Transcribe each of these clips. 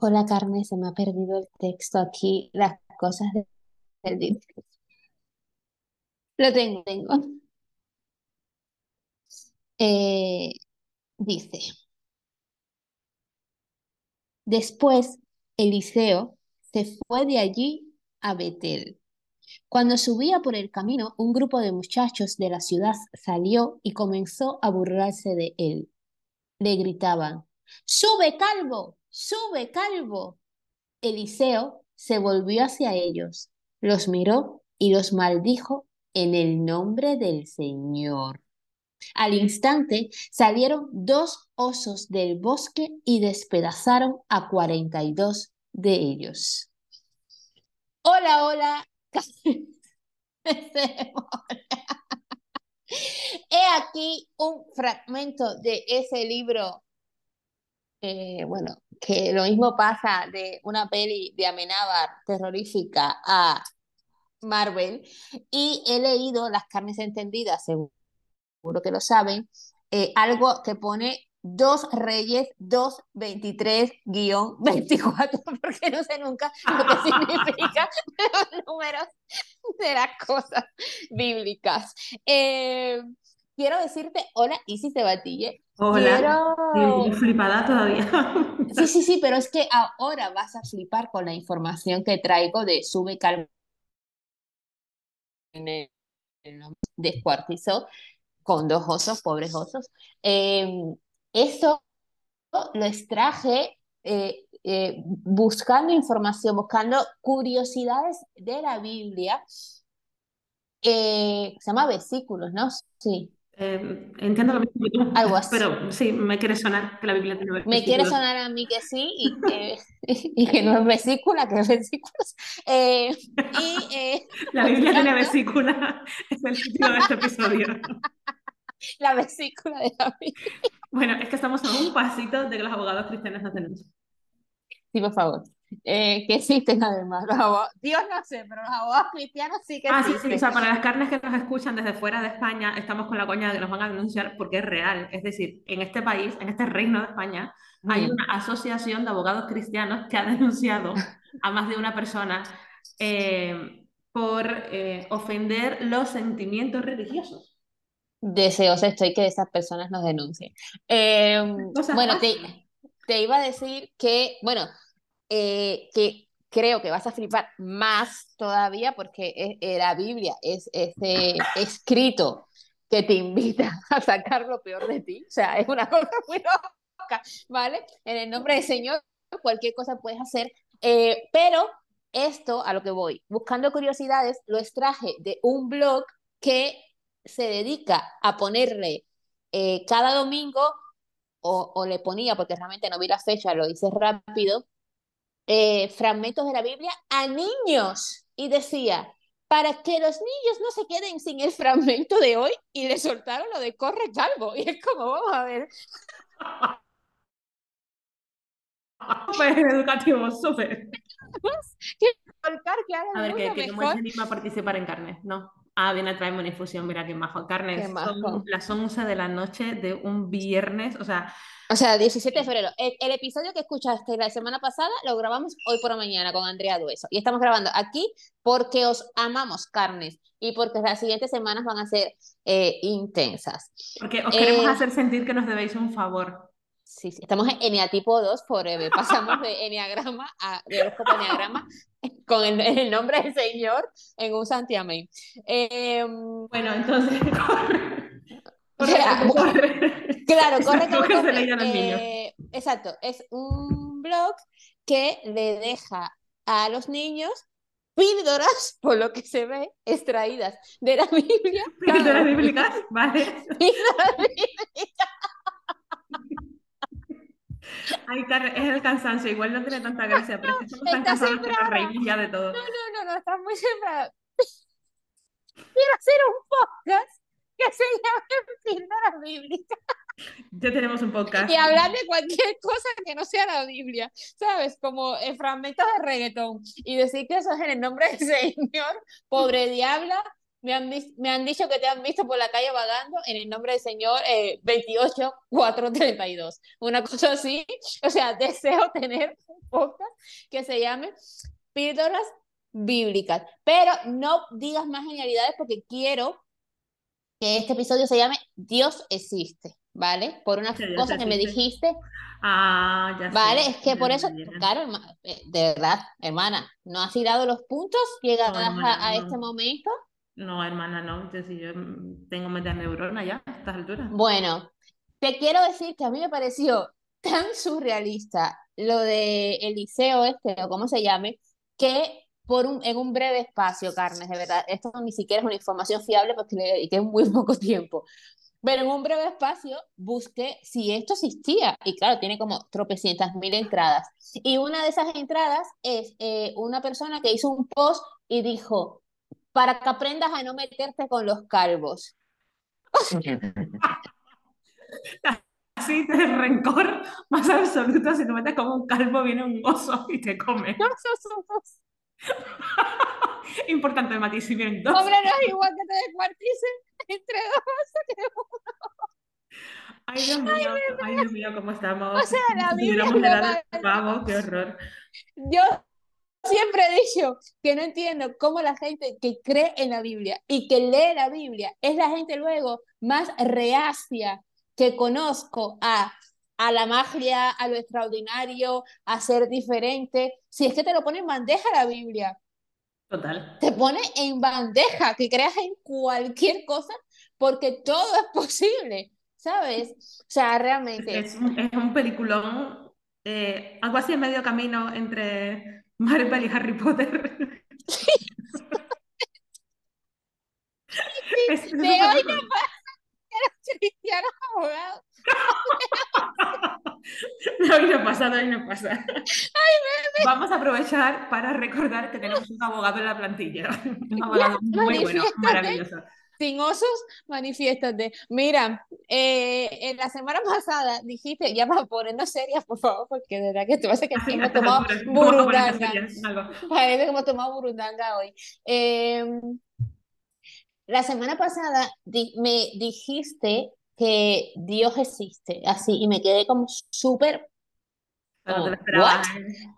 Hola, Carmen, se me ha perdido el texto aquí, las cosas de- del. Lo tengo, tengo. Eh, dice, después Eliseo se fue de allí a Betel. Cuando subía por el camino, un grupo de muchachos de la ciudad salió y comenzó a burlarse de él. Le gritaban, ¡Sube, calvo! ¡Sube, calvo! Eliseo se volvió hacia ellos, los miró y los maldijo en el nombre del Señor. Al instante salieron dos osos del bosque y despedazaron a cuarenta y dos de ellos. Hola, hola. He aquí un fragmento de ese libro, eh, bueno, que lo mismo pasa de una peli de Amenábar terrorífica a Marvel, y he leído Las carnes entendidas, seguro que lo saben, eh, algo que pone dos reyes 223-24, porque no sé nunca lo que significa los números de las cosas bíblicas. Eh, quiero decirte, hola Isis de Batille. Hola, Quiero... Flipada todavía. Sí, sí, sí, pero es que ahora vas a flipar con la información que traigo de sube calma descuartizó con dos osos, pobres osos. Eh, eso lo extraje eh, eh, buscando información, buscando curiosidades de la Biblia. se llama versículos, ¿no? Sí. Eh, entiendo lo mismo que tú, Algo así. pero sí, me quiere sonar que la Biblia tiene versículos. Me quiere sonar a mí que sí y que, y que no es vesícula, que es versículos. Eh, y, eh, la Biblia tiene vesícula, es el título de este episodio. la vesícula de la Biblia. Bueno, es que estamos a un pasito de que los abogados cristianos nos denuncien. Sí, por favor. Eh, que existen además los abogados. Dios no sé, pero los abogados cristianos sí que ah, existen. sí, sí, o sea, para las carnes que nos escuchan desde fuera de España, estamos con la coña de que nos van a denunciar porque es real. Es decir, en este país, en este reino de España, mm. hay una asociación de abogados cristianos que ha denunciado a más de una persona eh, por eh, ofender los sentimientos religiosos. Deseosa estoy que esas personas nos denuncien. Eh, bueno, te, te iba a decir que, bueno, eh, que creo que vas a flipar más todavía porque es, es, la Biblia es ese escrito que te invita a sacar lo peor de ti. O sea, es una cosa muy loca, ¿vale? En el nombre del Señor, cualquier cosa puedes hacer. Eh, pero esto, a lo que voy, buscando curiosidades, lo extraje de un blog que se dedica a ponerle eh, cada domingo, o, o, le ponía, porque realmente no vi la fecha, lo hice rápido, eh, fragmentos de la Biblia a niños y decía, para que los niños no se queden sin el fragmento de hoy y le soltaron lo de corre calvo. Y es como, vamos a ver. Educativo, súper. que a ver, que, que cómo se anima a participar en carne, ¿no? Ah, viene a traerme una infusión, mira qué majo. Carnes, Qué majo. son las 11 de la noche de un viernes, o sea... O sea, 17 de febrero. El, el, episodio que escuchaste la semana pasada lo grabamos hoy por la mañana con Andrea Dueso. Y estamos grabando aquí porque os amamos, carnes, y porque las siguientes semanas van a ser eh, intensas. Porque os queremos eh, hacer sentir que nos debéis un favor. Sí, sí, estamos en Eneatipo 2 forever. Pasamos de Eneagrama a de horóscopo Eneagrama con el, el, nombre del Señor en un santiamén. Eh, bueno, entonces corre. O sea, corre. Claro, corre, corre, corre. Eh, exacto, es un blog que le deja a los niños píldoras, por lo que se ve, extraídas de la Biblia. ¿Píldoras bíblicas? Vale. Píldoras bíblicas. Ay, es el cansancio, igual no tiene tanta gracia, pero estamos tan cansados que nos reímos ya de todo. No, no, no, no, estás muy sembrada. Quiero hacer un podcast que se llame Píldoras Bíblicas. Ya tenemos un podcast. Y hablar de cualquier cosa que no sea la Biblia, ¿sabes? Como eh, fragmentos de reggaetón. Y decir que eso es en el nombre del Señor, pobre diabla, me han, me han dicho que te han visto por la calle vagando en el nombre del Señor eh, 28432. Una cosa así. O sea, deseo tener un podcast que se llame Píldoras Bíblicas. Pero no digas más genialidades porque quiero que este episodio se llame Dios existe. ¿Vale? Por una cosa que me dijiste. Ah, ya Vale, es que por eso, claro, eh, de verdad, hermana, no has tirado los puntos llegadas a, este momento. No, hermana, no. Yo, yo tengo media neurona ya a estas alturas. Bueno, te quiero decir que a mí me pareció tan surrealista lo de Eliseo este, o como se llame, que por un, en un breve espacio, Carnes, de verdad, esto ni siquiera es una información fiable porque le dediqué muy poco tiempo, pero en un breve espacio busqué si esto existía. Y claro, tiene como tropecientas mil entradas. Y una de esas entradas es eh, una persona que hizo un post y dijo, para que aprendas a no meterte con los calvos. Así de rencor más absoluto, si te metes como un calvo, viene un oso y te come. Importante matiz, si vienen dos. Hombre, no es igual que te descuarticen entre dos Ay, Dios mío, ay, Dios mío, cómo estamos. O sea, la Biblia Vamos, qué horror. Yo siempre he dicho que no entiendo cómo la gente que cree en la Biblia y que lee la Biblia es la gente luego más reacia que conozco a, a la magia, a lo extraordinario, a ser diferente. Si es que te lo pone en bandeja la Biblia. Total. Te pone en bandeja que creas en cualquier cosa porque todo es posible, ¿sabes? O sea, realmente. Es un, es un peliculón, eh, algo así en medio camino entre Marvel y Harry Potter. es, de hoy no pasa cristiano abogado. de hoy no pasa, de hoy no pasa. Ay, Vamos a aprovechar para recordar que tenemos un abogado en la plantilla. Un abogado muy bueno, maravilloso sin osos, manifiéstate. Mira, eh, en la semana pasada dijiste, ya para ponernos serias, por favor, porque de verdad que tú vas a que hemos tomado burundanga. Parece que hemos tomado burundanga hoy. Em, la semana pasada me dijiste que Dios existe, así, y me quedé como súper... No, ¿eh?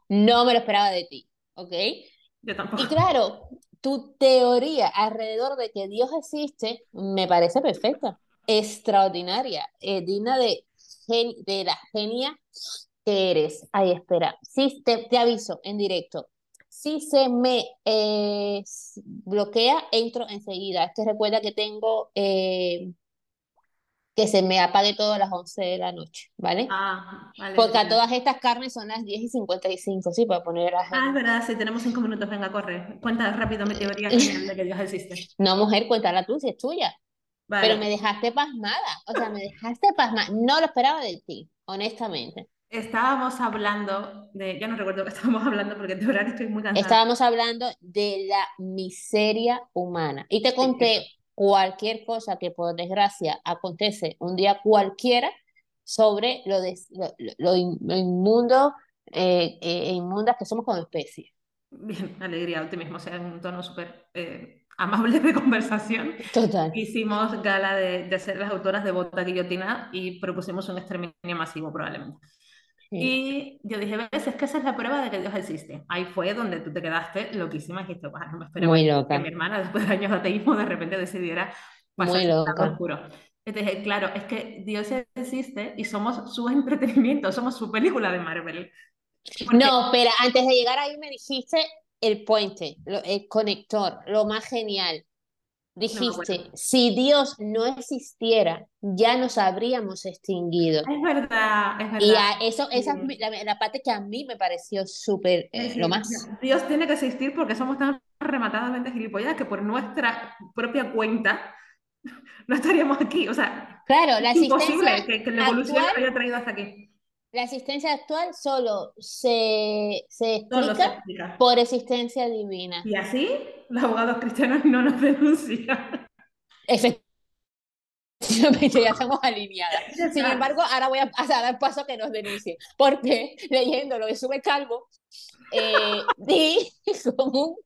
no me lo esperaba de ti, ¿ok? Yo tampoco. Y claro, tu teoría alrededor de que Dios existe me parece perfecta, extraordinaria, eh, digna de, de la genia que eres. Ay, espera, sí, te, te aviso en directo. Si se me eh, bloquea, entro enseguida. Es que recuerda que tengo eh, que se me apague todo a las 11 de la noche, ¿vale? Ah, vale. Porque a todas estas carnes son las 10 y 55, sí, para poner a... Ah, es verdad, sí, tenemos 5 minutos, venga, corre. Cuenta rápido mi teoría de que Dios existe. No, mujer, cuéntala tú, si es tuya. Pero me dejaste pasmada, o sea, me dejaste pasmada. No lo esperaba de ti, honestamente. Estábamos hablando de, ya no recuerdo que estábamos hablando porque de verdad estoy muy cansada. Estábamos hablando de la miseria humana. Y te conté cualquier cosa que por desgracia acontece un día cualquiera sobre lo, de, lo, inmundo eh, e inmundas que somos como especie. Bien, alegría, optimismo, o sea, en un tono súper eh, amable de conversación. Total. Hicimos gala de, de, ser las autoras de Bota Guillotina y propusimos un exterminio masivo probablemente. Y yo dije, ves, es que esa es la prueba de que Dios existe. Ahí fue donde tú te quedaste loquísima y dijiste, no me esperaba Muy loca. que mi hermana, después de años de ateísmo, de repente decidiera pasar Muy loca. oscuro. Entonces, claro, es que Dios existe y somos su entretenimiento, somos su película de Marvel. No, pero antes de llegar ahí me dijiste el puente, el conector, lo más genial. Dijiste, si Dios no existiera, ya nos habríamos extinguido. Es verdad, es verdad. Y a eso, esa es la, la, parte que a mí me pareció súper eh, lo más. Dios tiene que existir porque somos tan rematadamente gilipollas que por nuestra propia cuenta no estaríamos aquí. O sea, claro, la es imposible que, que, la evolución nos haya traído hasta aquí. La existencia actual solo se, se, explica, se explica por existencia divina. Y así los abogados cristianos no nos denuncian. Efectivamente, ya estamos alineadas. Sin embargo, ahora voy a, dar paso a que nos denuncien, porque leyendo lo de Sube Calvo, eh, di como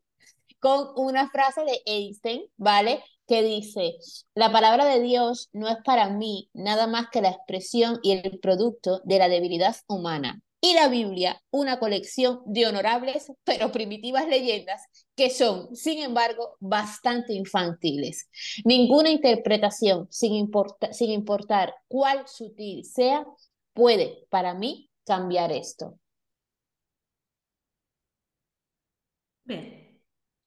con una frase de Einstein, ¿vale? Que dice, la palabra de Dios no es para mí nada más que la expresión y el producto de la debilidad humana. Y la Biblia, una colección de honorables pero primitivas leyendas que son, sin embargo, bastante infantiles. Ninguna interpretación, sin, sin importar cuál sutil sea, puede, para mí, cambiar esto. Bien.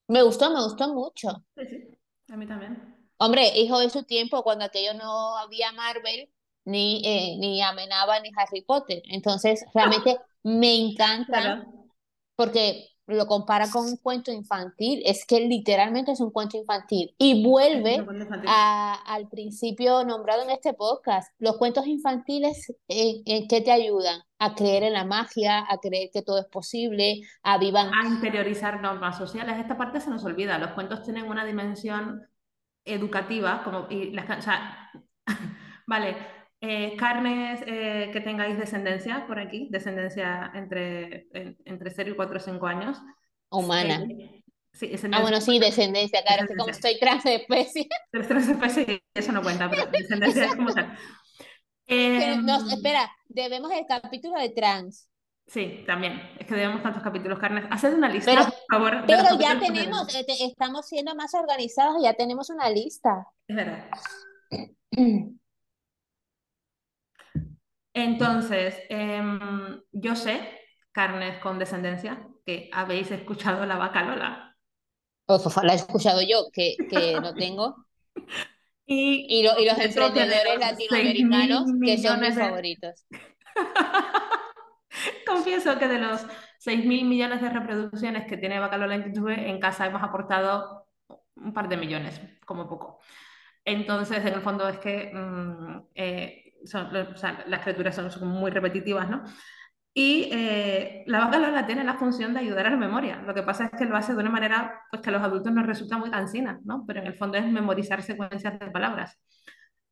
Me gustó, me gustó mucho. Sí, sí, a mí también. Hombre, hijo de su tiempo, cuando aquello no había Marvel, ni, eh, ni amenaba ni Harry Potter. Entonces, realmente me encanta porque lo compara con un cuento infantil, es que literalmente es un cuento infantil y vuelve a, al principio nombrado en este podcast. Los cuentos infantiles, ¿en, en qué te ayudan? A creer en la magia, a creer que todo es posible, a vivan... A interiorizar normas sociales. Esta parte se nos olvida. Los cuentos tienen una dimensión educativa, como, y las, o sea, vale, eh, carnes eh, que tengáis descendencia por aquí, descendencia entre, entre 0 y 4 o 5 años. Humana. Eh, sí, ah, bueno, sí, descendencia, claro, es que como estoy trans de especie. Trans de especie, eso no cuenta, pero descendencia es como tal. no, espera, debemos el capítulo de trans. Sí, también. Es que debemos tantos capítulos, carnes. Haced una lista, pero, por favor. Pero ya tenemos, estamos siendo más organizados, ya tenemos una lista. Es verdad. Entonces, em, yo sé, carnes con descendencia, que habéis escuchado la vaca Lola. la he escuchado yo, que, que no tengo. y, los emprendedores latinoamericanos, que son mis favoritos. Confieso que de los 6 mil millones de reproducciones que tiene Vaca Lola en YouTube, en casa hemos aportado un par de millones, como poco. Entonces, en el fondo es que mm, eh, las criaturas son, muy repetitivas, ¿no? Y eh, la vaca Lola tiene la función de ayudar a la memoria. Lo que pasa es que lo hace de una manera pues, que a los adultos nos resulta muy cansina, ¿no? Pero en el fondo es memorizar secuencias de palabras.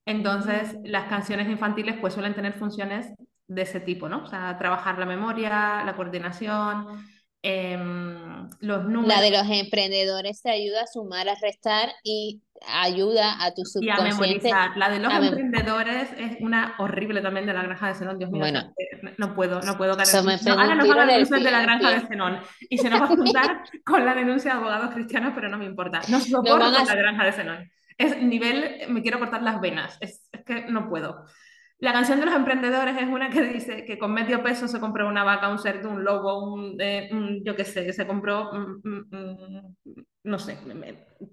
Entonces, las canciones infantiles pues suelen tener funciones de ese tipo, ¿no? O sea, trabajar la memoria, la coordinación, Em, los números. La de los emprendedores te ayuda a sumar, a restar y ayuda a tu subconsciente. Y a memorizar. La de los emprendedores es una horrible también de la granja de Zenón. Dios mío, bueno, no puedo, no puedo. ahora nos van a denunciar de la granja de Zenón y se nos va a juntar con la denuncia de abogados cristianos, pero no me importa. No soporto a... la granja de Zenón. Es nivel, me quiero cortar las venas. Es, es que no puedo. La canción de los emprendedores es una que dice que con medio peso se compró una vaca, un cerdo, un lobo, un, eh, yo qué sé, se compró, mm, mm, mm, no sé,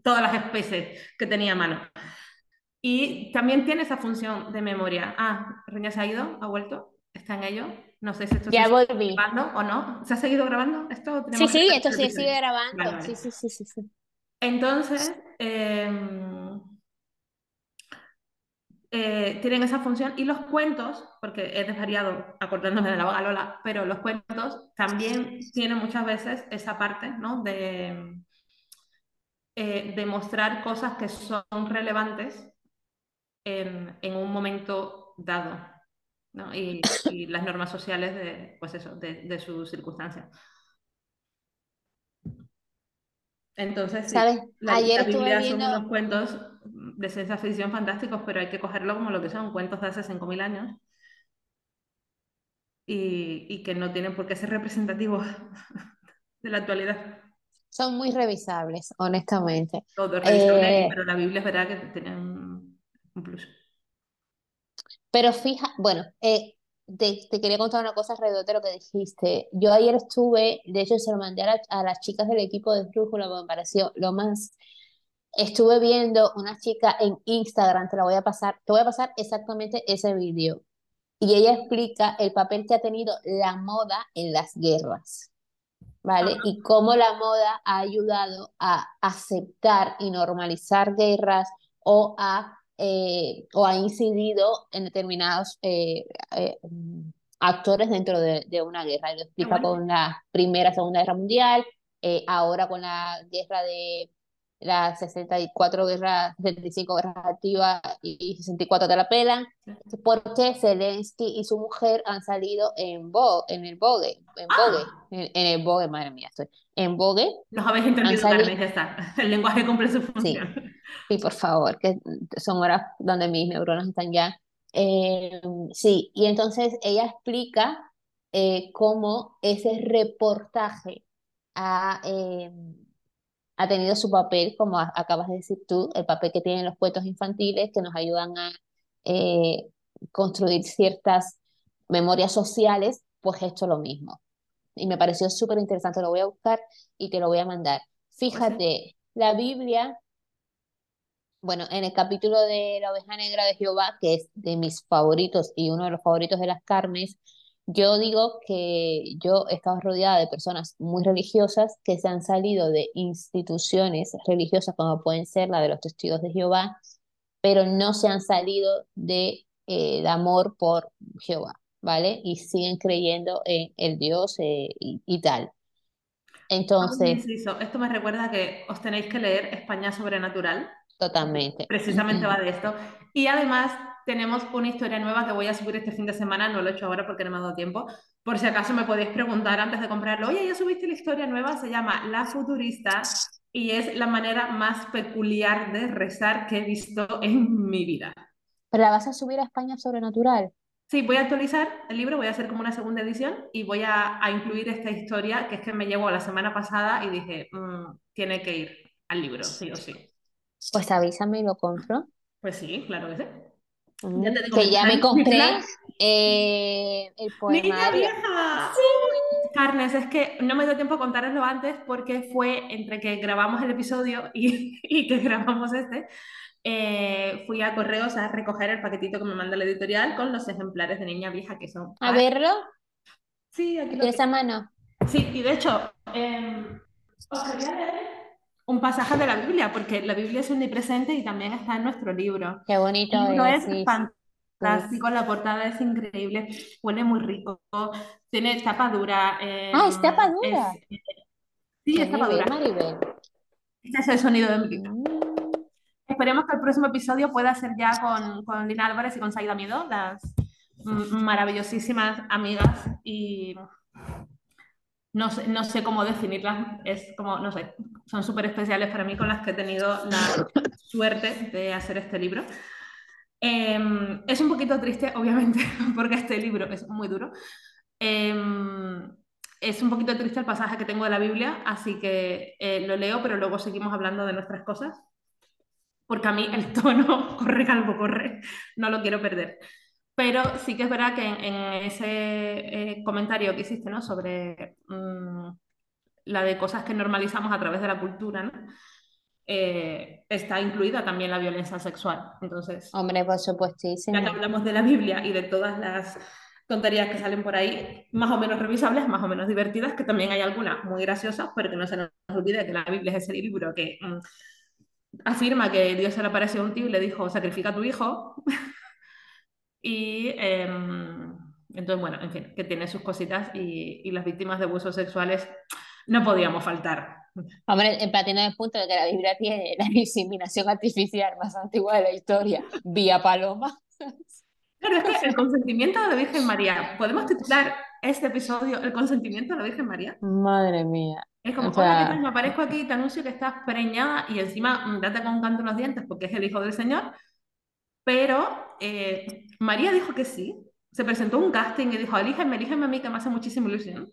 todas las especies que tenía a mano. Y también tiene esa función de memoria. Ah, Reña se ha ido, ha vuelto, está en ello. No sé si esto ya se volví. grabando o no. ¿Se ha seguido grabando esto? Sí, sí, esto sí sigue grabando. Sí, sí, sí, sí, sí. Entonces, eh, eh, tienen esa función y los cuentos, porque he desvariado acordándome de la vaga Lola, pero los cuentos también tienen muchas veces esa parte ¿no? de, eh, mostrar cosas que son relevantes en, un momento dado ¿no? y, las normas sociales de, pues eso, de, de sus circunstancias. Entonces, ¿sabes? La, Ayer Biblia son unos cuentos de ciencia ficción fantásticos, pero hay que cogerlo como lo que son, cuentos de hace 5.000 años y, y, que no tienen por qué ser representativos de la actualidad. Son muy revisables, honestamente. Todo revisable, eh, pero la Biblia es verdad que tiene un, plus. Pero fija, bueno, eh, te, quería contar una cosa alrededor de lo que dijiste. Yo ayer estuve, de hecho se lo mandé a, las chicas del equipo de Brújula, me pareció lo más... Estuve viendo una chica en Instagram, te la voy a pasar, te voy a pasar exactamente ese vídeo. Y ella explica el papel que ha tenido la moda en las guerras, ¿vale? Y cómo la moda ha ayudado a aceptar y normalizar guerras o a eh, o ha incidido en determinados eh, eh, actores dentro de, una guerra. Y lo explica con la Primera, Segunda Guerra Mundial, ahora con la guerra de las 64 guerras, 75 guerras activas y 64 te la pelan, porque Zelensky y su mujer han salido en, Vogue, en el Vogue, en Vogue, en, el Vogue, madre mía, estoy, en Vogue. Los habéis entendido, Carmen, ya está. El lenguaje cumple su función. Sí, sí, por favor, que son horas donde mis neuronas están ya. Eh, sí, y entonces ella explica eh, cómo ese reportaje ha, eh, ha tenido su papel, como acabas de decir tú, el papel que tienen los cuentos infantiles que nos ayudan a eh, construir ciertas memorias sociales, pues esto lo mismo. Y me pareció súper interesante, lo voy a buscar y te lo voy a mandar. Fíjate, la Biblia, bueno, en el capítulo de la oveja negra de Jehová, que es de mis favoritos y uno de los favoritos de las Carmes, yo digo que yo he estado rodeada de personas muy religiosas que se han salido de instituciones religiosas como pueden ser la de los testigos de Jehová, pero no se han salido de, eh, amor por Jehová, ¿vale? Y siguen creyendo en el Dios eh, y, tal. Entonces... Esto me recuerda que os tenéis que leer España Sobrenatural. Totalmente. Precisamente va de esto. Y además tenemos una historia nueva que voy a subir este fin de semana, no lo he hecho ahora porque no me ha dado tiempo. Por si acaso me podéis preguntar antes de comprarlo, oye, ya subiste la historia nueva, se llama La Futurista y es la manera más peculiar de rezar que he visto en mi vida. ¿Pero la vas a subir a España Sobrenatural? Sí, voy a actualizar el libro, voy a hacer como una segunda edición y voy a, incluir esta historia que es que me llegó la semana pasada y dije, mm, tiene que ir al libro, sí o sí. Pues avísame y lo compro. Pues sí, claro que sí que ya me compré eh, el poemario. vieja! Carnes, es que no me dio tiempo a contároslo antes porque fue entre que grabamos el episodio y, que grabamos este. Eh, fui a correos a recoger el paquetito que me manda la editorial con los ejemplares de Niña Vieja que son. ¿A verlo? Sí, aquí lo esa mano? Sí, y de hecho, em, os quería leer un pasaje de la Biblia, porque la Biblia es omnipresente y también está en nuestro libro. Qué bonito es. es fantástico, la portada es increíble, huele muy rico, tiene tapa dura. ah, es tapa dura. sí, es tapa dura. Este es el sonido de mi libro. Mm. Esperemos que el próximo episodio pueda ser ya con, con Lina Álvarez y con Saida Miedo, las maravillosísimas amigas y no sé, no sé cómo definirlas, es como, no sé, son súper especiales para mí con las que he tenido la suerte de hacer este libro. Em, es un poquito triste, obviamente, porque este libro es muy duro. Em, es un poquito triste el pasaje que tengo de la Biblia, así que eh, lo leo, pero luego seguimos hablando de nuestras cosas, porque a mí el tono, corre calvo, corre, no lo quiero perder. Pero sí que es verdad que en, ese eh, comentario que hiciste, ¿no? Sobre mm, la de cosas que normalizamos a través de la cultura, ¿no? Eh, está incluida también la violencia sexual. Entonces, hombre, por supuestísimo. Ya que hablamos de la Biblia y de todas las tonterías que salen por ahí, más o menos revisables, más o menos divertidas, que también hay algunas muy graciosas, pero que no se nos olvide que la Biblia es ese libro que mm, afirma que Dios se le apareció a un tío y le dijo, sacrifica a tu hijo. Y em, entonces, bueno, en fin, que tiene sus cositas y, las víctimas de abusos sexuales no podíamos faltar. Hombre, el punto de que la Biblia tiene la inseminación artificial más antigua de la historia, vía paloma. Claro, es que el consentimiento de la Virgen María, ¿podemos titular este episodio El consentimiento de la Virgen María? Madre mía. Es como, hola, Me aparezco aquí y te anuncio que estás preñada y encima mm, date con un canto en los dientes porque es el hijo del Señor pero eh, María dijo que sí. Se presentó un casting y dijo, elígeme, elígeme a mí, que me hace muchísima ilusión.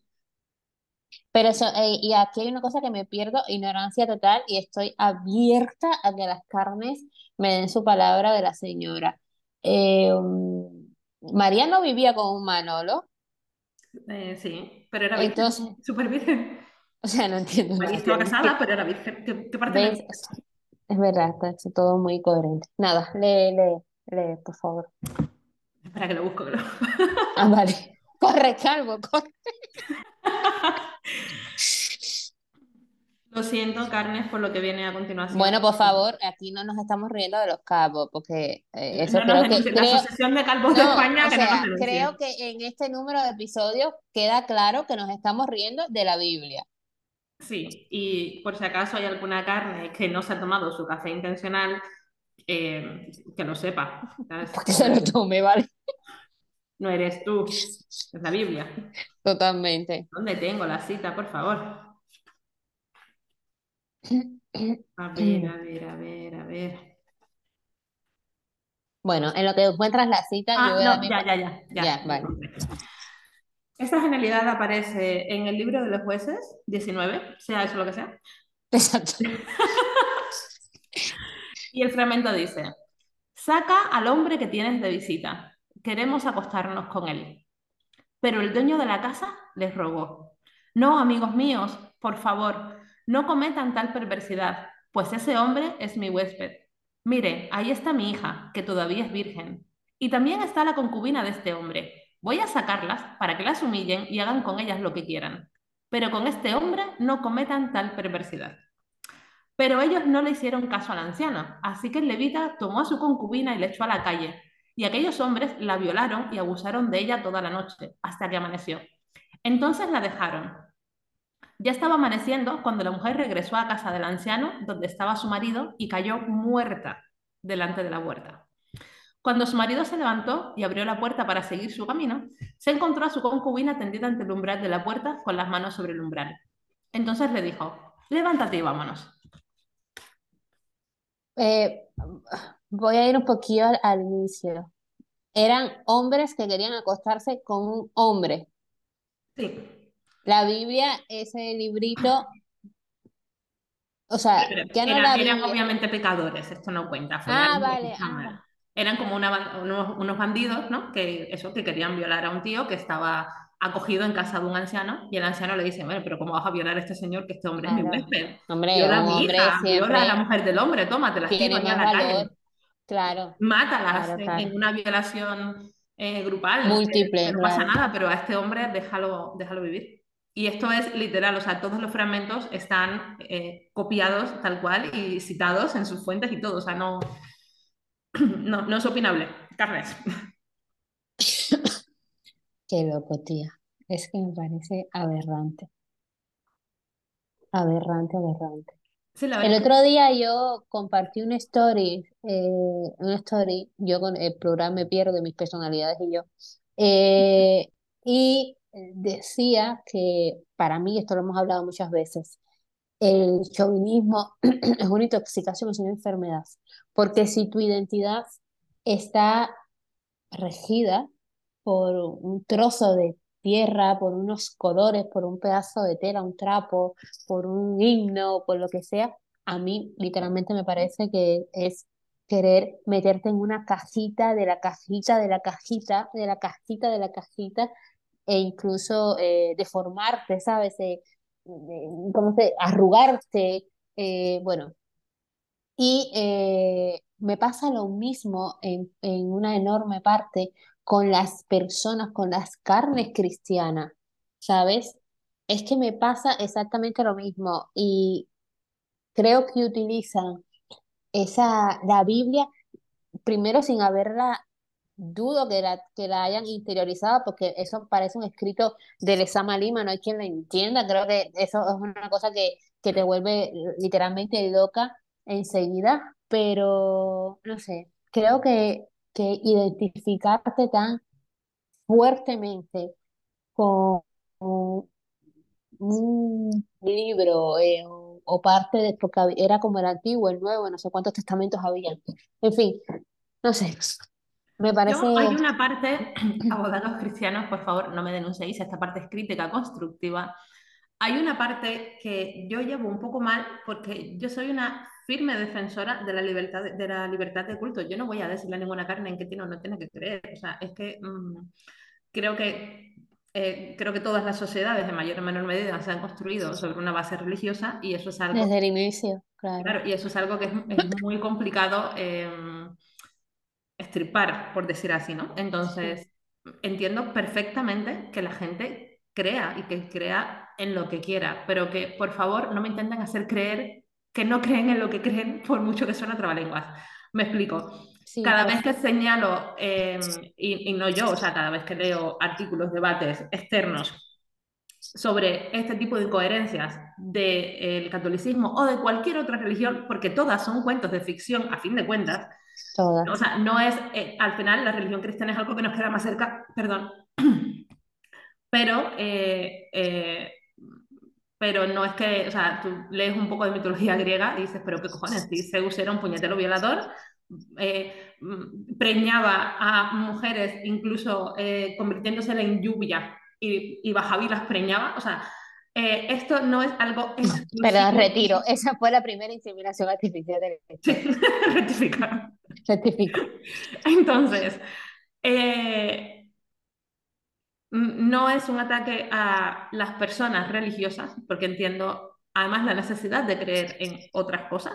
Pero eso, eh, y aquí hay una cosa que me pierdo, ignorancia total, y estoy abierta a que las carnes me den su palabra de la señora. Eh, María no vivía con un Manolo. sí, pero era virgen. Súper virgen. O sea, no entiendo. María estaba casada, pero era virgen. ¿Qué, parte es verdad, está todo muy coherente. Nada, lee, lee, lee, por favor. Espera que lo busco, creo. Ah, vale. Corre, calvo, corre. Lo siento, Carnes, por lo que viene a continuación. Bueno, por favor, aquí no nos estamos riendo de los calvos, porque eh, eso creo que... La Asociación de Calvos de España que Creo que en este número de episodios queda claro que nos estamos riendo de la Biblia. Sí, y por si acaso hay alguna carne que no se ha tomado su café intencional, eh, que lo sepa. Porque se lo tome, ¿vale? No eres tú, es la Biblia. Totalmente. ¿Dónde tengo la cita, por favor? A ver, a ver, a ver, a ver. Bueno, en lo que encuentras la cita, ah, yo voy no, ya, ya, ya, ya, ya. vale. Esta genialidad aparece en el libro de los jueces 19, sea eso lo que sea. Exacto. y el fragmento dice, saca al hombre que tienes de visita, queremos acostarnos con él. Pero el dueño de la casa les rogó, no, amigos míos, por favor, no cometan tal perversidad, pues ese hombre es mi huésped. Mire, ahí está mi hija, que todavía es virgen. Y también está la concubina de este hombre Voy a sacarlas para que las humillen y hagan con ellas lo que quieran. Pero con este hombre no cometan tal perversidad. Pero ellos no le hicieron caso a la anciana, así que el levita tomó a su concubina y le echó a la calle. Y aquellos hombres la violaron y abusaron de ella toda la noche, hasta que amaneció. Entonces la dejaron. Ya estaba amaneciendo cuando la mujer regresó a casa del anciano, donde estaba su marido, y cayó muerta delante de la puerta. Cuando su marido se levantó y abrió la puerta para seguir su camino, se encontró a su concubina tendida ante el umbral de la puerta con las manos sobre el umbral. Entonces le dijo, levántate y vámonos. Eh, voy a ir un poquito al, inicio. Eran hombres que querían acostarse con un hombre. Sí. La Biblia, ese librito, o sea, ya no la eran obviamente pecadores, esto no cuenta. Ah, vale eran como unos, bandidos, ¿no? Que eso, que querían violar a un tío que estaba acogido en casa de un anciano y el anciano le dice, bueno, pero ¿cómo vas a violar a este señor que este hombre es mi huésped? Hombre, viola a mi hija, viola a la mujer del hombre, toma, te la tiro a la calle. Claro. Mátalas en una violación eh, grupal. Múltiple. no pasa nada, pero a este hombre déjalo, déjalo vivir. Y esto es literal, o sea, todos los fragmentos están eh, copiados tal cual y citados en sus fuentes y todo, o sea, no, no, no es opinable. Carles. Qué loco, tía. Es que me parece aberrante. Aberrante, aberrante. el otro día yo compartí una story, eh, una story, yo con el programa me pierdo mis personalidades y yo, eh, y decía que para mí, esto lo hemos hablado muchas veces, el chauvinismo es una intoxicación, es una enfermedad. Porque si tu identidad está regida por un trozo de tierra, por unos colores, por un pedazo de tela, un trapo, por un himno, por lo que sea, a mí literalmente me parece que es querer meterte en una cajita de la cajita de la cajita de la cajita de la cajita e incluso eh, deformarte, ¿sabes? Eh, ¿cómo se? arrugarte, eh, bueno. Y eh, me pasa lo mismo en, en una enorme parte con las personas, con las carnes cristianas, ¿sabes? Es que me pasa exactamente lo mismo y creo que utilizan esa, la Biblia primero sin haberla dudo que la, que la hayan interiorizado porque eso parece un escrito de Lezama Lima, no hay quien lo entienda, creo que eso es una cosa que, que te vuelve literalmente loca enseguida, pero no sé, creo que, que identificarte tan fuertemente con un libro eh, o, parte de, porque era como el antiguo, el nuevo, no sé cuántos testamentos había. En fin, no sé, me parece... hay una parte, abogados cristianos, por favor, no me denunciéis, esta parte es crítica constructiva. Hay una parte que yo llevo un poco mal porque yo soy una firme defensora de la libertad de, la libertad de culto. Yo no voy a decirle a ninguna carne en qué tiene o no tiene que creer. O sea, es que mm, creo que eh, creo que todas las sociedades, en mayor o menor medida, se han construido sobre una base religiosa y eso es algo... Desde el inicio, claro. claro y eso es algo que es, muy complicado. Eh, estripar, por decir así, ¿no? Entonces, entiendo perfectamente que la gente crea y que crea en lo que quiera, pero que por favor no me intenten hacer creer que no creen en lo que creen por mucho que suene trabalenguas. Me explico. cada vez que señalo, em, y, y, no yo, o sea, cada vez que leo artículos, debates externos sobre este tipo de incoherencias del catolicismo o de cualquier otra religión, porque todas son cuentos de ficción a fin de cuentas. Todas. O sea, no es, eh, al final la religión cristiana es algo que nos queda más cerca, perdón, pero, eh, eh, pero no es que, o sea, tú lees un poco de mitología griega y dices, pero qué cojones, si Zeus era un puñetero violador, preñaba a mujeres incluso convirtiéndose en lluvia y, y Bajaví las preñaba. O sea, eh, esto no es algo Pero retiro, esa fue la primera inseminación artificial del Sí. Rectifico. Entonces, eh, no es un ataque a las personas religiosas, porque entiendo además la necesidad de creer en otras cosas,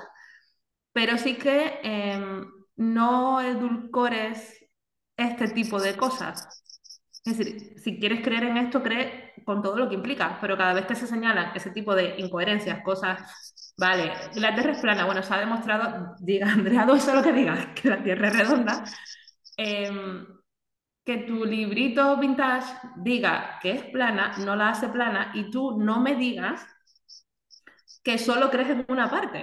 pero sí que em, no edulcores este tipo de cosas. Es decir, si quieres creer en esto, cree con todo lo que implica, pero cada vez que se señalan ese tipo de incoherencias, cosas, vale, la Tierra es plana, bueno, se ha demostrado, diga Andrea, eso lo que diga, que la Tierra es redonda, em, que tu librito vintage diga que es plana, no la hace plana, y tú no me digas que solo crees en una parte.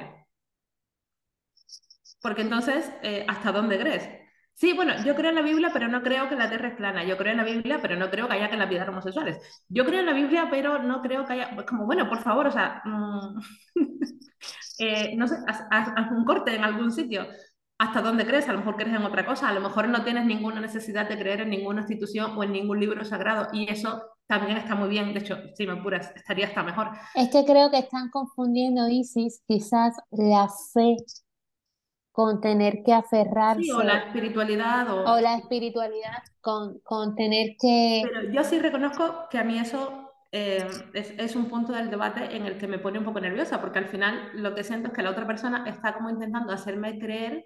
Porque entonces, eh, ¿hasta dónde crees? Sí, bueno, yo creo en la Biblia, pero no creo que la Tierra es plana. Yo creo en la Biblia, pero no creo que haya que lapidar homosexuales. Yo creo en la Biblia, pero no creo que haya... Pues como, bueno, por favor, o sea, mm, eh, no sé, haz, un corte en algún sitio. ¿Hasta dónde crees? A lo mejor crees en otra cosa. A lo mejor no tienes ninguna necesidad de creer en ninguna institución o en ningún libro sagrado. Y eso también está muy bien. De hecho, si me apuras, estaría hasta mejor. Es que creo que están confundiendo, Isis, quizás la fe con tener que aferrarse. o la espiritualidad. O, o la espiritualidad con, con, tener que... Pero yo sí reconozco que a mí eso eh, es, es, un punto del debate en el que me pone un poco nerviosa, porque al final lo que siento es que la otra persona está como intentando hacerme creer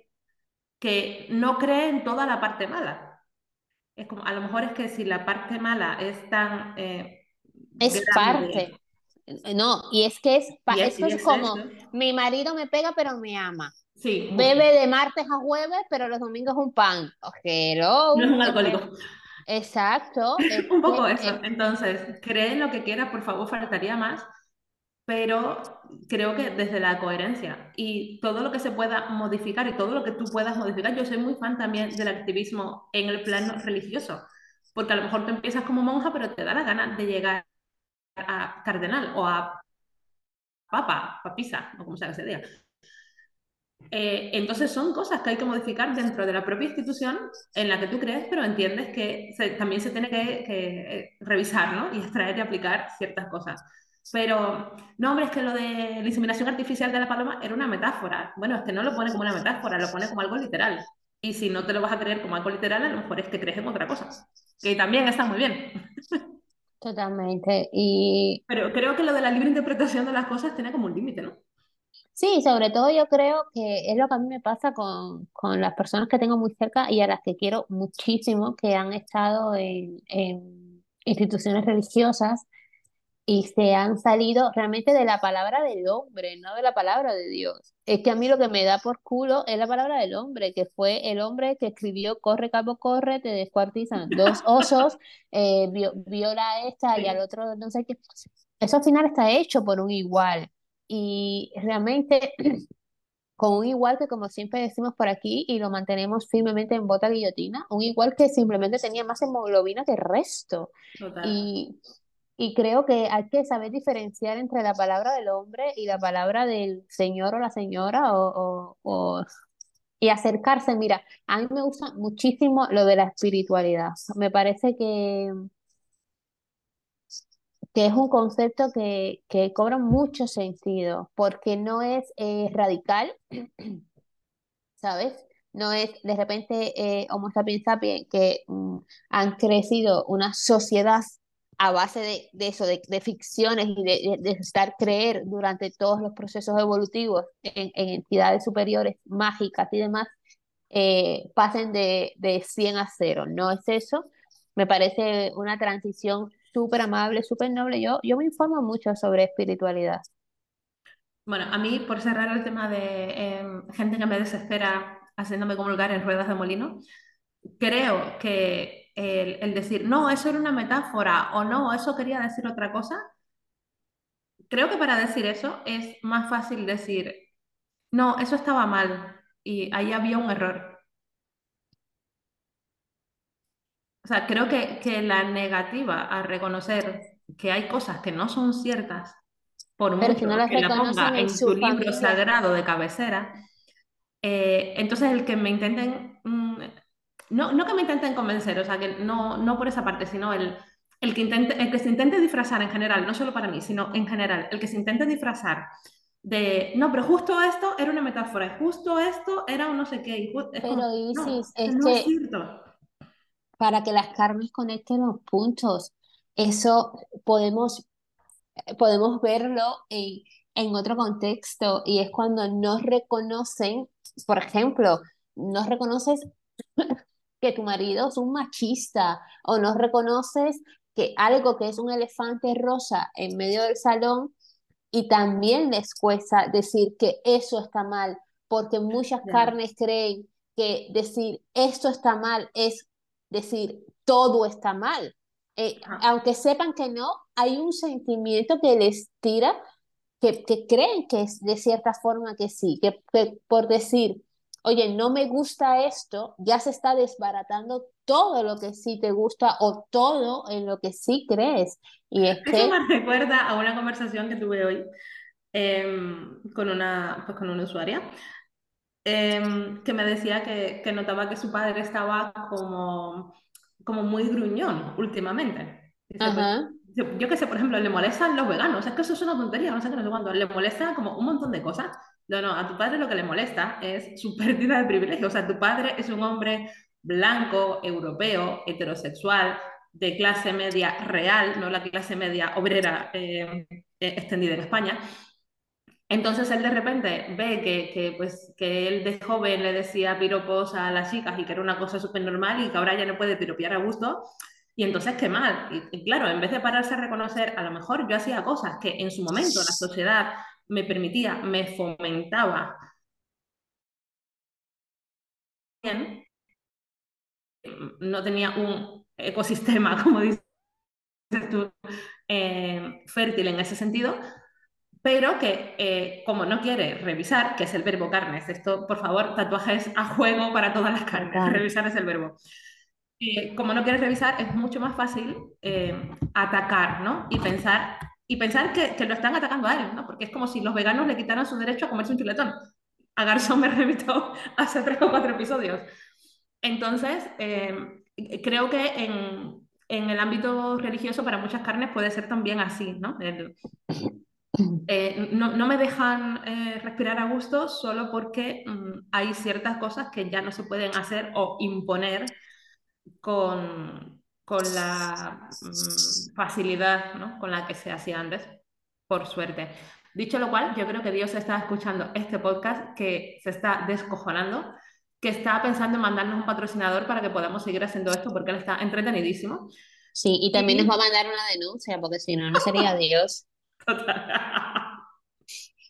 que no cree en toda la parte mala. Es como, a lo mejor es que si la parte mala es tan... Eh, es parte. No, y es que es, esto es, como, mi marido me pega pero me ama. Sí. Bebe de martes a jueves, pero los domingos es un pan. No es un alcohólico. Exacto. un poco eso. Entonces, cree lo que quieras, por favor, faltaría más. Pero creo que desde la coherencia y todo lo que se pueda modificar y todo lo que tú puedas modificar, yo soy muy fan también del activismo en el plano religioso, porque a lo mejor tú empiezas como monja, pero te da la gana de llegar a cardenal o a papa, papisa, o como sea que se diga. Eh, entonces son cosas que hay que modificar dentro de la propia institución en la que tú crees, pero entiendes que también se tiene que, eh, revisar ¿no? y extraer y aplicar ciertas cosas. Pero, no, hombre, es que lo de la inseminación artificial de la paloma era una metáfora. Bueno, es que no lo pone como una metáfora, lo pone como algo literal. Y si no te lo vas a creer como algo literal, a lo mejor es que crees en otra cosa, que también está muy bien. Totalmente. Y... Pero creo que lo de la libre interpretación de las cosas tiene como un límite, ¿no? Sí, sobre todo yo creo que es lo que a mí me pasa con, con las personas que tengo muy cerca y a las que quiero muchísimo, que han estado en, en instituciones religiosas y se han salido realmente de la palabra del hombre, no de la palabra de Dios. Es que a mí lo que me da por culo es la palabra del hombre, que fue el hombre que escribió Corre, cabo, corre, te descuartizan dos osos, eh, viola a esta y al otro no sé qué. Eso al final está hecho por un igual y realmente con un igual que como siempre decimos por aquí y lo mantenemos firmemente en bota guillotina, un igual que simplemente tenía más hemoglobina que el resto. Y, y creo que hay que saber diferenciar entre la palabra del hombre y la palabra del señor o la señora o, o, y acercarse. Mira, a mí me gusta muchísimo lo de la espiritualidad. Me parece que que es un concepto que, que cobra mucho sentido, porque no es eh, radical, ¿sabes? No es de repente eh, Homo sapiens sapiens que mm, han crecido una sociedad a base de, de eso, de, de, ficciones y de, de, estar creer durante todos los procesos evolutivos en, en entidades superiores mágicas y demás, eh, pasen de, de 100 a 0. No es eso. Me parece una transición súper amable, súper noble. Yo, yo me informo mucho sobre espiritualidad. Bueno, a mí, por cerrar el tema de em, gente que me desespera haciéndome comulgar en ruedas de molino, creo que el, decir, no, eso era una metáfora o no, eso quería decir otra cosa, creo que para decir eso es más fácil decir, no, eso estaba mal y ahí había un error. O sea, creo que, que la negativa a reconocer que hay cosas que no son ciertas, por mucho que, la ponga en, su libro sagrado de cabecera, eh, entonces el que me intenten, mm, no, no que me intenten convencer, o sea, que no, no por esa parte, sino el, el que, intente, el que se intente disfrazar en general, no solo para mí, sino en general, el que se intente disfrazar de, no, pero justo esto era una metáfora, justo esto era un no sé qué. pero Isis, es que para que las carnes conecten los puntos, eso podemos, podemos verlo en, en otro contexto y es cuando no reconocen, por ejemplo, no reconoces que tu marido es un machista o no reconoces que algo que es un elefante rosa en medio del salón y también les cuesta decir que eso está mal, porque muchas carnes creen que decir esto está mal es decir todo está mal. Eh, aunque sepan que no, hay un sentimiento que les tira, que, que creen que es de cierta forma que sí, que por decir oye, no me gusta esto, ya se está desbaratando todo lo que sí te gusta o todo en lo que sí crees. Y es Eso me recuerda a una conversación que tuve hoy em, con, una, pues con una usuaria em, que me decía que, que, notaba que su padre estaba como, como muy gruñón últimamente. Pues, yo qué sé, por ejemplo, le molestan los veganos, es que eso es una tontería, no sé qué, no sé cuándo, le molesta como un montón de cosas no, no, a tu padre lo que le molesta es su pérdida de privilegio. O sea, tu padre es un hombre blanco, europeo, heterosexual, de clase media real, no la clase media obrera eh, eh, extendida en España. Entonces él de repente ve que, que, pues, que él de joven le decía piropos a las chicas y que era una cosa súper normal y que ahora ya no puede piropear a gusto. Y entonces, qué mal. Y, claro, en vez de pararse a reconocer, a lo mejor yo hacía cosas que en su momento la sociedad me permitía, me fomentaba no tenía un ecosistema, como dices tú, eh, fértil en ese sentido, pero que eh, como no quiere revisar, que es el verbo carnes, esto por favor, tatuajes a juego para todas las carnes, revisar es el verbo. Eh, como no quiere revisar, es mucho más fácil atacar ¿no? y pensar y pensar que, que, lo están atacando a él, ¿no? Porque es como si los veganos le quitaran su derecho a comerse un chuletón. A Garzón me remito hace tres o cuatro episodios. Entonces, eh, creo que en, en, el ámbito religioso para muchas carnes puede ser también así, ¿no? eh, no, me dejan eh, respirar a gusto solo porque mm, hay ciertas cosas que ya no se pueden hacer o imponer con, con la mm, facilidad ¿no? con la que se hacía antes, por suerte. Dicho lo cual, yo creo que Dios está escuchando este podcast, que se está descojonando, que está pensando en mandarnos un patrocinador para que podamos seguir haciendo esto, porque él está entretenidísimo. Sí, y también nos va a mandar una denuncia, porque si no, no sería Dios. Total.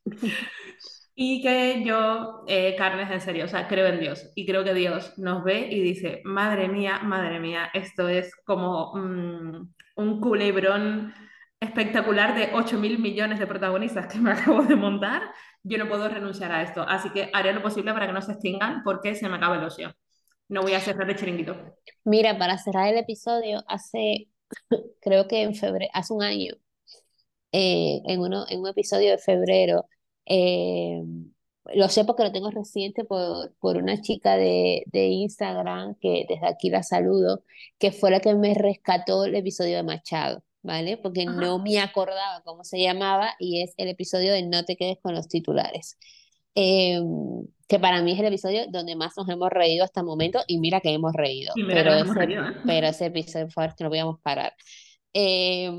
Y que yo, eh, carnes en serio, o sea, creo en Dios y creo que Dios nos ve y dice, madre mía, madre mía, esto es como mm, un culebrón espectacular de 8 mil millones de protagonistas que me acabo de montar, yo no puedo renunciar a esto. Así que haré lo posible para que no se extingan porque se me acaba el ocio. No voy a cerrar el chiringuito. Mira, para cerrar el episodio, hace, creo que en febrero, hace un año, eh, en, uno, en un episodio de febrero, eh, lo sé porque lo tengo reciente por, por una chica de, de, Instagram, que desde aquí la saludo, que fue la que me rescató el episodio de Machado, ¿vale? Porque no me acordaba cómo se llamaba y es el episodio de No te quedes con los titulares. Eh, que para mí es el episodio donde más nos hemos reído hasta el momento y mira que hemos reído, pero, ese, ¿eh? pero ese episodio fue que no podíamos parar. Eh,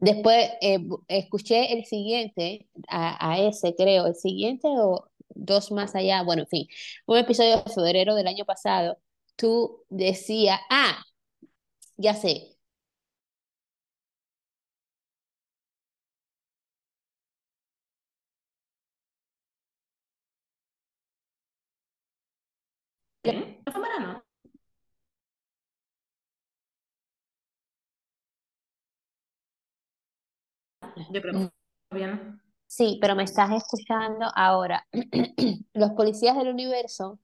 Después eh, escuché el siguiente, a, ese creo, el siguiente o dos más allá, bueno, en fin, un episodio de febrero del año pasado, tú decías, ah, ya sé. ¿Qué? ¿No fue Yo creo que bien. Sí, pero me estás escuchando ahora. Los policías del universo.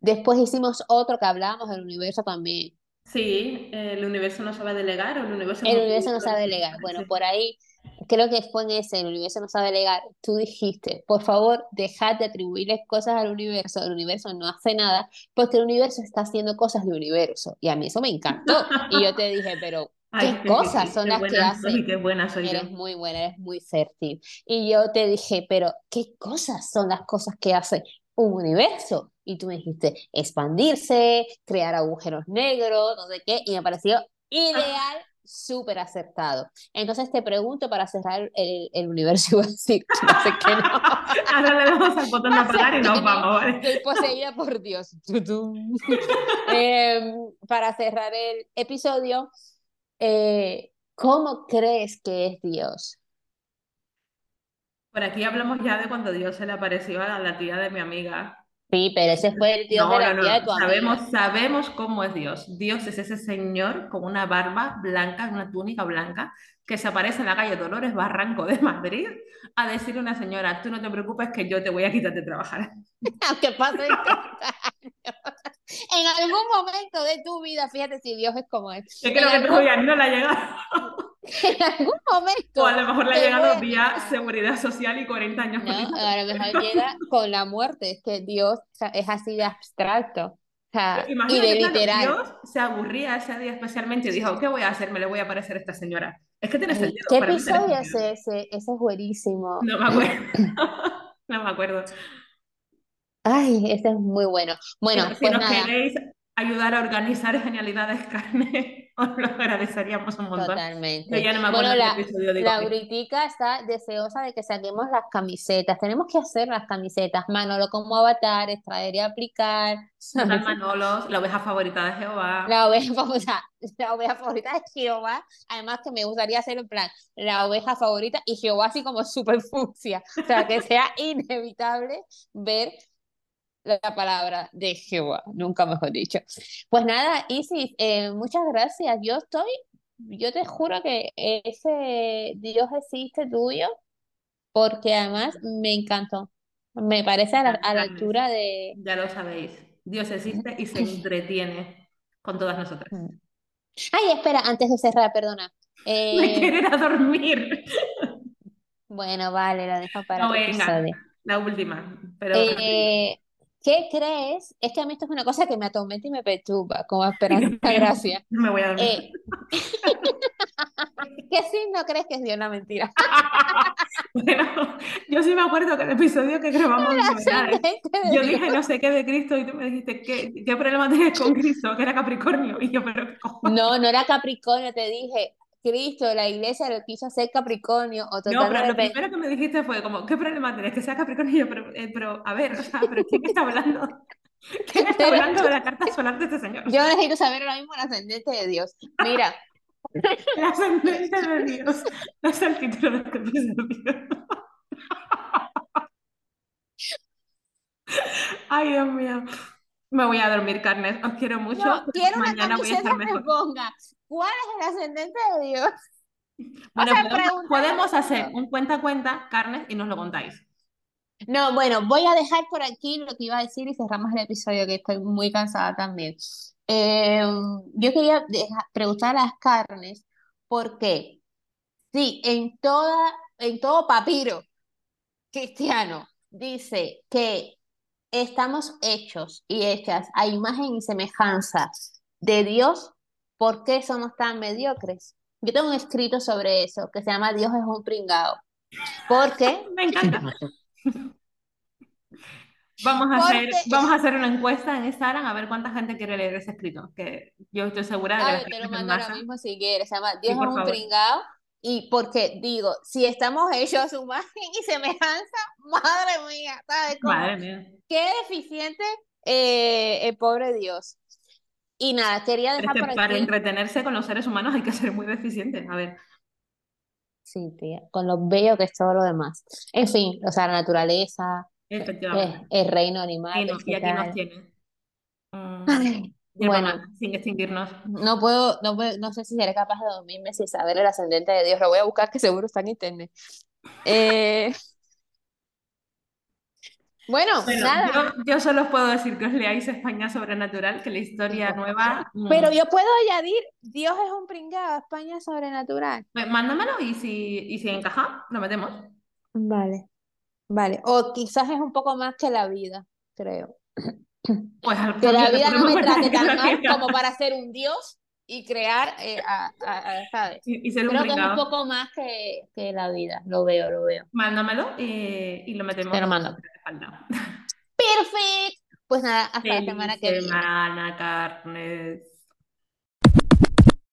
Después hicimos otro que hablábamos del universo también. Sí, el universo no sabe delegar o el universo El universo no sabe delegar. Bueno, por ahí creo que fue en ese, el universo no sabe delegar. Tú dijiste, por favor, dejad de atribuirles cosas al universo. El universo no hace nada porque el universo está haciendo cosas de universo. Y a mí eso me encantó. Y yo te dije, pero ¿Qué cosas son las que hace? qué buena soy eres muy buena, eres muy fértil. Y yo te dije, pero ¿qué cosas son las cosas que hace un universo? Y tú me dijiste, expandirse, crear agujeros negros, no sé qué, y me pareció ideal, súper acertado. Entonces te pregunto para cerrar el, el universo, iba a decir, no sé qué no. Ahora le damos al botón de apagar y nos vamos, ¿vale? Estoy poseída por Dios. eh, para cerrar el episodio, eh, ¿cómo crees que es Dios? Por aquí hablamos ya de cuando Dios se le apareció a la tía de mi amiga. Sí, pero ese fue el Dios de la tía de tu sabemos, Sabemos cómo es Dios. Dios es ese señor con una barba blanca, una túnica blanca, que se aparece en la calle Dolores Barranco de Madrid a decirle a una señora, tú no te preocupes que yo te voy a quitar de trabajar. Aunque pase en algún momento de tu vida, fíjate si Dios es como es. Yo creo que algún... todavía no la ha llegado. en algún momento. O a lo mejor le ha llegado vía seguridad social y 40 años. No, a lo mejor llega con la muerte. Es que Dios es así de abstracto. O sea, y de literal. Dios se aburría ese día especialmente y dijo, ¿qué voy a hacer? Me le voy a parecer a esta señora. Es que tiene sentido. ¿Qué episodio es ese? Ese es buenísimo. No me acuerdo. no me acuerdo. Ay, este es muy bueno. Bueno, si pues nos queréis ayudar a organizar Genialidades Carne, os lo agradeceríamos un montón. Totalmente. ya no me acuerdo bueno, la, episodio, la Britica está deseosa de que saquemos las camisetas. Tenemos que hacer las camisetas. Manolo como avatar, extraer y aplicar. Manolo, la oveja favorita de Jehová. La oveja, favorita, la oveja favorita de Jehová. Además que me gustaría hacer en plan, la oveja favorita y Jehová así como súper fucsia. O sea, que sea inevitable ver la palabra de Jehová, nunca mejor dicho. Pues nada, Isis, eh, muchas gracias. Yo estoy, yo te juro que ese Dios existe tuyo, porque además me encantó. Me parece a la, altura de... Ya lo sabéis, Dios existe y se entretiene con todas nosotras. Mm. Ay, espera, antes de cerrar, perdona. Eh... Me quiere a dormir. Bueno, vale, la dejo para no, La última, pero... Eh, ¿Qué crees? Es que a mí esto es una cosa que me atormenta y me perturba, como esperanza gracia. Me voy a dormir. Eh, ¿Qué signo crees que es Dios? Una mentira. bueno, yo sí me acuerdo que el episodio que grabamos yo dije no sé qué de Cristo y tú me dijiste, ¿qué, qué problema tienes con Cristo? Que era Capricornio. Y yo, pero No, no era Capricornio, te dije, Cristo, la iglesia lo quiso hacer Capricornio o No, pero lo primero que me dijiste fue como, ¿qué problema tienes que sea Capricornio? Pero, eh, pero a ver, o sea, ¿pero quién está hablando? ¿Quién está hablando de la carta solar de este señor? Yo necesito saber ahora mismo el ascendente de Dios. Mira. el ascendente de Dios. No es el título de este episodio. Ay, Dios mío. Me voy a dormir, carnes. Os quiero mucho. No, quiero Mañana voy a estar mejor. Ponga. ¿Cuál es el ascendente de Dios? Bueno, podemos, hacer un cuenta-cuenta, carnes, y nos lo contáis. No, bueno, voy a dejar por aquí lo que iba a decir y cerramos el episodio, que estoy muy cansada también. Eh, yo quería preguntar a las carnes, ¿por qué? Sí, en, toda, en todo papiro cristiano dice que estamos hechos y hechas a imagen y semejanza de Dios, ¿por qué somos tan mediocres? Yo tengo un escrito sobre eso que se llama Dios es un pringao. Porque. Me encanta. Vamos a, hacer, vamos a hacer una encuesta en Instagram a ver cuánta gente quiere leer ese escrito. Que yo estoy segura de que. Ver, te lo mando ahora mismo si quieres. Se llama Dios es un pringao. Y porque digo, si estamos hechos a su imagen y semejanza, madre mía, ¿sabes cómo? Madre mía. Qué deficiente eh, el pobre Dios. Y nada, quería dejar por Para entretenerse con los seres humanos hay que ser muy deficiente. A ver. Sí, tía, con lo bello que es todo lo demás. En fin, o sea, la naturaleza, el, reino animal. Y, aquí nos tiene. Mm. bueno, sin extinguirnos. No puedo, no, no sé si seré capaz de dormirme sin saber el ascendente de Dios. Lo voy a buscar, que seguro está en internet. Eh, bueno, nada. Yo, solo puedo decir que os leáis España Sobrenatural, que la historia nueva. Mm. Pero yo puedo añadir, Dios es un pringado, España Sobrenatural. Pues mándamelo y si, y si encaja, lo metemos. Vale, vale. O quizás es un poco más que la vida, creo. Pues que la vida no me trate tan mal como para ser un dios y crear, eh, a, ¿sabes? Y, ser Creo que es un poco más que, que, la vida, lo veo, lo veo. Mándamelo eh, y lo metemos. Te lo mando. Perfecto. Pues nada, hasta la semana que viene. Semana, carnes.